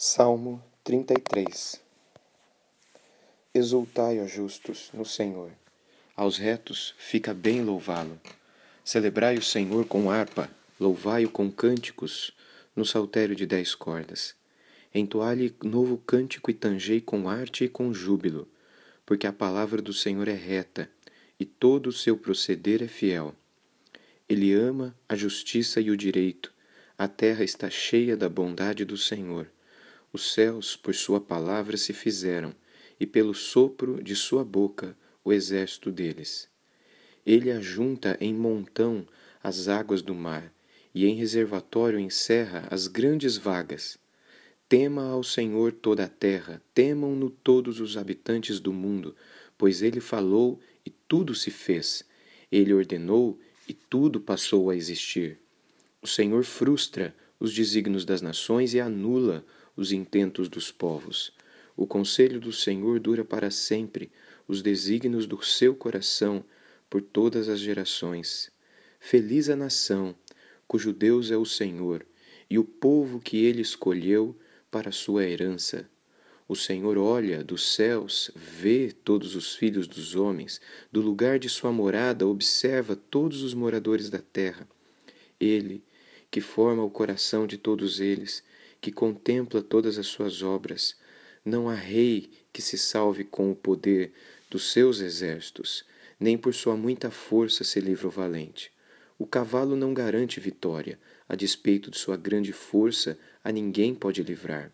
Salmo 33 Exultai, ó justos, no Senhor. Aos retos fica bem louvá-lo. Celebrai o Senhor com harpa, louvai-o com cânticos, no saltério de dez cordas. Entoai-lhe novo cântico e tangei com arte e com júbilo, porque a palavra do Senhor é reta, e todo o seu proceder é fiel. Ele ama a justiça e o direito, a terra está cheia da bondade do Senhor. Os céus, por sua palavra, se fizeram, e pelo sopro de sua boca o exército deles. Ele ajunta em montão as águas do mar, e em reservatório encerra as grandes vagas. Tema ao Senhor toda a terra, temam-no todos os habitantes do mundo, pois ele falou e tudo se fez. Ele ordenou e tudo passou a existir. O Senhor frustra os desígnios das nações e anula os intentos dos povos. O conselho do Senhor dura para sempre, os desígnios do seu coração por todas as gerações. Feliz a nação, cujo Deus é o Senhor, e o povo que ele escolheu para sua herança. O Senhor olha dos céus, vê todos os filhos dos homens, do lugar de sua morada observa todos os moradores da terra. Ele, que forma o coração de todos eles, que contempla todas as suas obras. Não há rei que se salve com o poder dos seus exércitos, nem por sua muita força se livra o valente. O cavalo não garante vitória, a despeito de sua grande força, a ninguém pode livrar.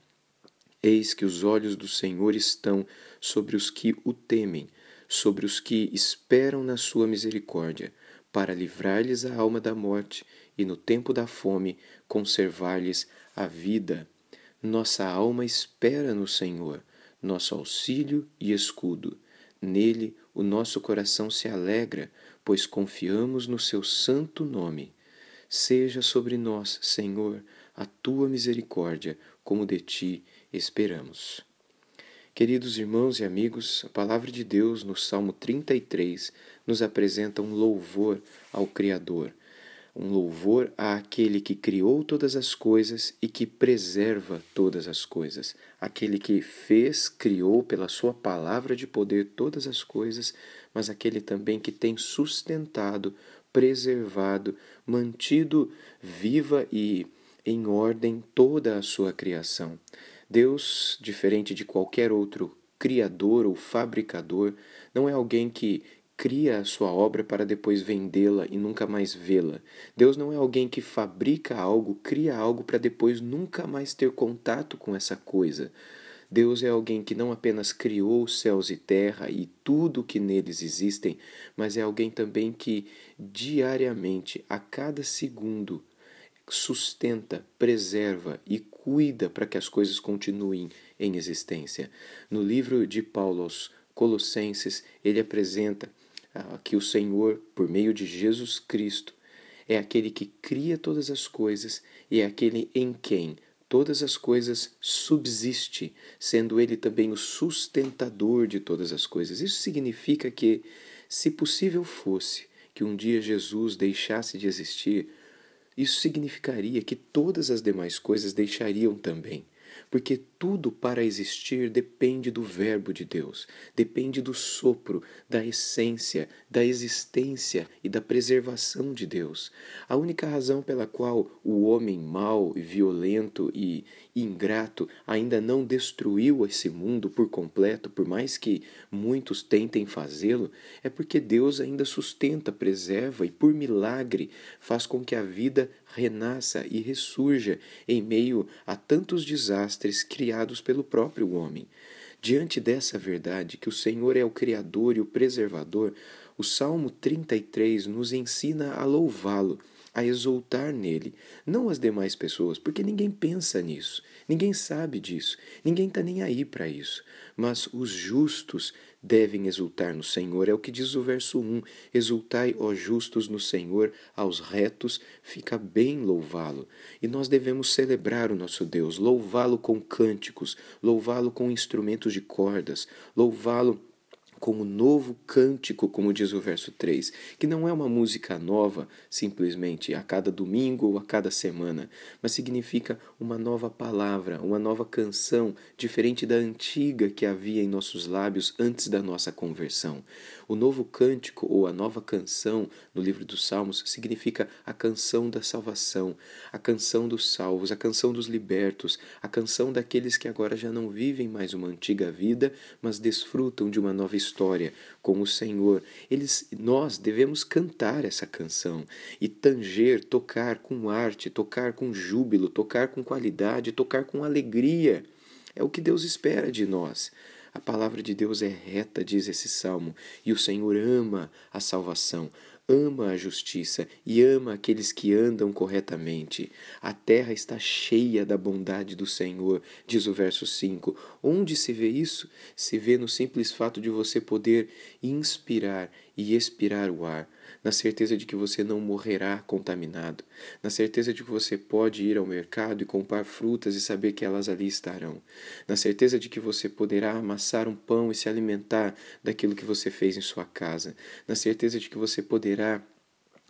Eis que os olhos do Senhor estão sobre os que o temem, sobre os que esperam na sua misericórdia, para livrar-lhes a alma da morte e no tempo da fome conservar-lhes a vida. Nossa alma espera no Senhor, nosso auxílio e escudo. Nele o nosso coração se alegra, pois confiamos no seu santo nome. Seja sobre nós, Senhor, a tua misericórdia, como de ti esperamos. Queridos irmãos e amigos, a palavra de Deus no Salmo 33 nos apresenta um louvor ao Criador, um louvor àquele que criou todas as coisas e que preserva todas as coisas, aquele que fez, criou pela sua palavra de poder todas as coisas, mas aquele também que tem sustentado, preservado, mantido viva e em ordem toda a sua criação. Deus, diferente de qualquer outro criador ou fabricador, não é alguém que cria a sua obra para depois vendê-la e nunca mais vê-la. Deus não é alguém que fabrica algo, cria algo para depois nunca mais ter contato com essa coisa. Deus é alguém que não apenas criou céus e terra e tudo que neles existem, mas é alguém também que diariamente, a cada segundo, sustenta, preserva e cuida para que as coisas continuem em existência. No livro de Paulo aos Colossenses, ele apresenta que o Senhor, por meio de Jesus Cristo, é aquele que cria todas as coisas e é aquele em quem todas as coisas subsiste, sendo ele também o sustentador de todas as coisas. Isso significa que, se possível fosse que um dia Jesus deixasse de existir, isso significaria que todas as demais coisas deixariam também porque tudo para existir depende do Verbo de Deus, depende do sopro, da essência, da existência e da preservação de Deus. A única razão pela qual o homem mau, violento e ingrato ainda não destruiu esse mundo por completo, por mais que muitos tentem fazê-lo, é porque Deus ainda sustenta, preserva e, por milagre, faz com que a vida renasça e ressurja em meio a tantos desastres criados pelo próprio homem. Diante dessa verdade, que o Senhor é o Criador e o Preservador, o Salmo 33 nos ensina a louvá-lo a exultar nele, não as demais pessoas, porque ninguém pensa nisso, ninguém sabe disso, ninguém está nem aí para isso. Mas os justos devem exultar no Senhor, é o que diz o verso 1: Exultai, ó justos, no Senhor, aos retos, fica bem louvá-lo. E nós devemos celebrar o nosso Deus, louvá-lo com cânticos, louvá-lo com instrumentos de cordas, louvá-lo como novo cântico, como diz o verso 3, que não é uma música nova, simplesmente a cada domingo ou a cada semana, mas significa uma nova palavra, uma nova canção, diferente da antiga que havia em nossos lábios antes da nossa conversão. O novo cântico ou a nova canção no livro dos Salmos significa a canção da salvação, a canção dos salvos, a canção dos libertos, a canção daqueles que agora já não vivem mais uma antiga vida, mas desfrutam de uma nova história história com o Senhor. Eles, nós devemos cantar essa canção e tanger, tocar com arte, tocar com júbilo, tocar com qualidade, tocar com alegria. É o que Deus espera de nós. A palavra de Deus é reta, diz esse salmo, e o Senhor ama a salvação ama a justiça e ama aqueles que andam corretamente. A terra está cheia da bondade do Senhor, diz o verso 5. Onde se vê isso? Se vê no simples fato de você poder inspirar e expirar o ar, na certeza de que você não morrerá contaminado, na certeza de que você pode ir ao mercado e comprar frutas e saber que elas ali estarão, na certeza de que você poderá amassar um pão e se alimentar daquilo que você fez em sua casa, na certeza de que você poderá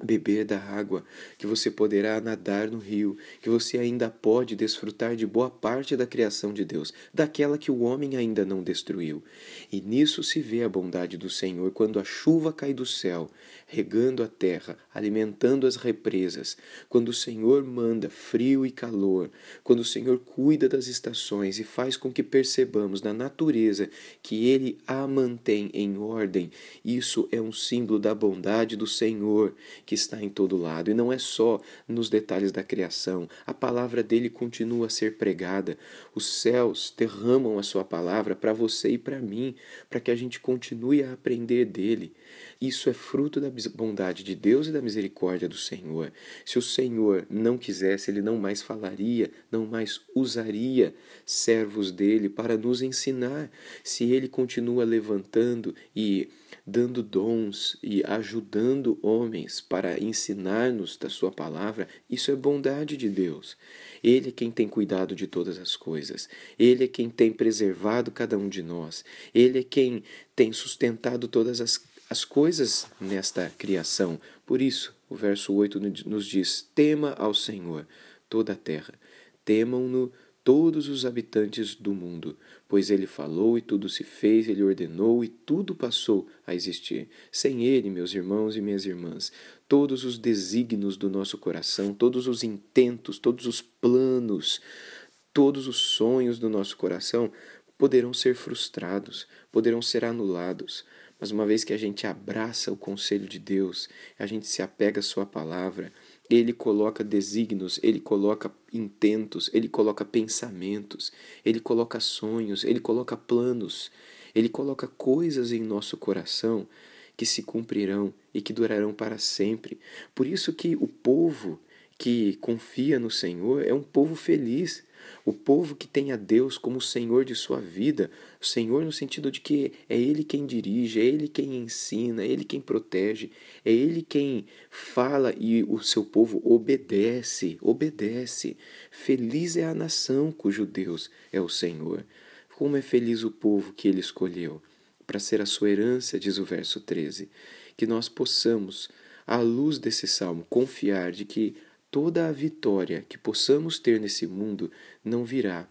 beber da água, que você poderá nadar no rio, que você ainda pode desfrutar de boa parte da criação de Deus, daquela que o homem ainda não destruiu. E nisso se vê a bondade do Senhor quando a chuva cai do céu, regando a terra, alimentando as represas, quando o Senhor manda frio e calor, quando o Senhor cuida das estações e faz com que percebamos na natureza que ele a mantém em ordem. Isso é um símbolo da bondade do Senhor que está em todo lado. E não é só nos detalhes da criação. A palavra dele continua a ser pregada. Os céus derramam a sua palavra para você e para mim, para que a gente continue a aprender dele. Isso é fruto da bondade de Deus e da misericórdia do Senhor. Se o Senhor não quisesse, ele não mais falaria, não mais usaria servos dele para nos ensinar. Se ele continua levantando e dando dons e ajudando homens para ensinar-nos da Sua palavra, isso é bondade de Deus. Ele é quem tem cuidado de todas as coisas, Ele é quem tem preservado cada um de nós, Ele é quem tem sustentado todas as, as coisas nesta criação. Por isso, o verso 8 nos diz: tema ao Senhor toda a terra, temam-no todos os habitantes do mundo, pois ele falou e tudo se fez, ele ordenou e tudo passou a existir. Sem ele, meus irmãos e minhas irmãs, todos os desígnios do nosso coração, todos os intentos, todos os planos, todos os sonhos do nosso coração poderão ser frustrados, poderão ser anulados. Mas uma vez que a gente abraça o conselho de Deus, a gente se apega à Sua palavra, ele coloca desígnios, ele coloca intentos, ele coloca pensamentos, ele coloca sonhos, ele coloca planos, ele coloca coisas em nosso coração que se cumprirão e que durarão para sempre. Por isso que o povo que confia no Senhor é um povo feliz. O povo que tem a Deus como Senhor de sua vida, o Senhor no sentido de que é Ele quem dirige, é Ele quem ensina, é Ele quem protege, é Ele quem fala e o seu povo obedece, obedece. Feliz é a nação cujo Deus é o Senhor. Como é feliz o povo que Ele escolheu para ser a sua herança, diz o verso 13. Que nós possamos, à luz desse salmo, confiar de que toda a vitória que possamos ter nesse mundo não virá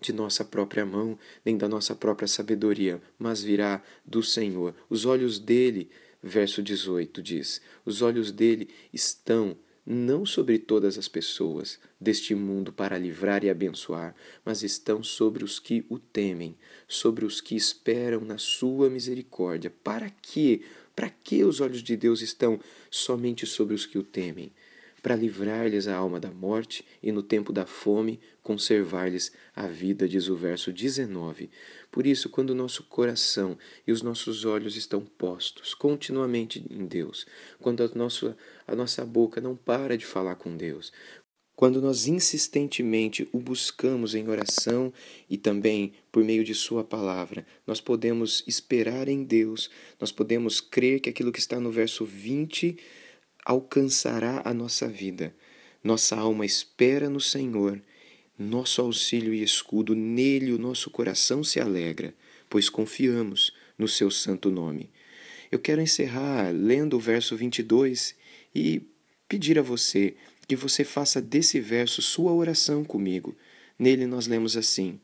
de nossa própria mão, nem da nossa própria sabedoria, mas virá do Senhor. Os olhos dele, verso 18 diz: os olhos dele estão não sobre todas as pessoas deste mundo para livrar e abençoar, mas estão sobre os que o temem, sobre os que esperam na sua misericórdia. Para que? Para que os olhos de Deus estão somente sobre os que o temem? Para livrar-lhes a alma da morte e no tempo da fome conservar-lhes a vida, diz o verso 19. Por isso, quando o nosso coração e os nossos olhos estão postos continuamente em Deus, quando a nossa, a nossa boca não para de falar com Deus, quando nós insistentemente o buscamos em oração e também por meio de Sua palavra, nós podemos esperar em Deus, nós podemos crer que aquilo que está no verso 20 alcançará a nossa vida. Nossa alma espera no Senhor, nosso auxílio e escudo, nele o nosso coração se alegra, pois confiamos no seu santo nome. Eu quero encerrar lendo o verso 22 e pedir a você que você faça desse verso sua oração comigo. Nele nós lemos assim: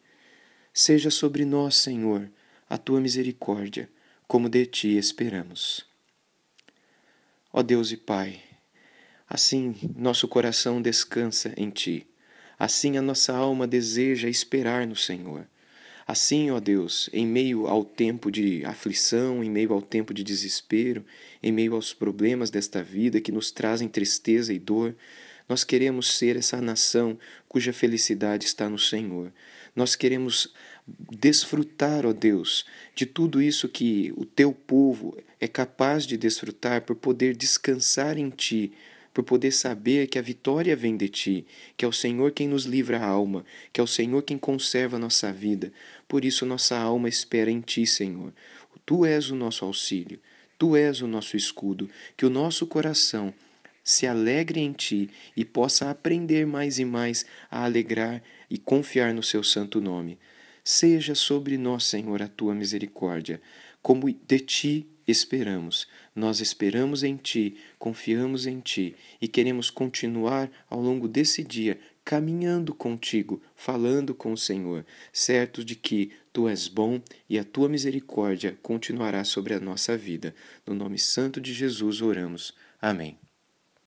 Seja sobre nós, Senhor, a tua misericórdia, como de ti esperamos. Ó Deus e Pai, assim nosso coração descansa em ti, assim a nossa alma deseja esperar no Senhor. Assim, ó Deus, em meio ao tempo de aflição, em meio ao tempo de desespero, em meio aos problemas desta vida que nos trazem tristeza e dor, nós queremos ser essa nação cuja felicidade está no Senhor. Nós queremos desfrutar, ó Deus, de tudo isso que o teu povo é capaz de desfrutar por poder descansar em Ti, por poder saber que a vitória vem de Ti, que é o Senhor quem nos livra a alma, que é o Senhor quem conserva a nossa vida. Por isso nossa alma espera em Ti, Senhor. Tu és o nosso auxílio, Tu és o nosso escudo, que o nosso coração se alegre em Ti e possa aprender mais e mais a alegrar e confiar no Seu santo nome. Seja sobre nós, Senhor, a tua misericórdia, como de ti esperamos. Nós esperamos em ti, confiamos em ti e queremos continuar ao longo desse dia caminhando contigo, falando com o Senhor, certos de que tu és bom e a tua misericórdia continuará sobre a nossa vida. No nome santo de Jesus oramos. Amém.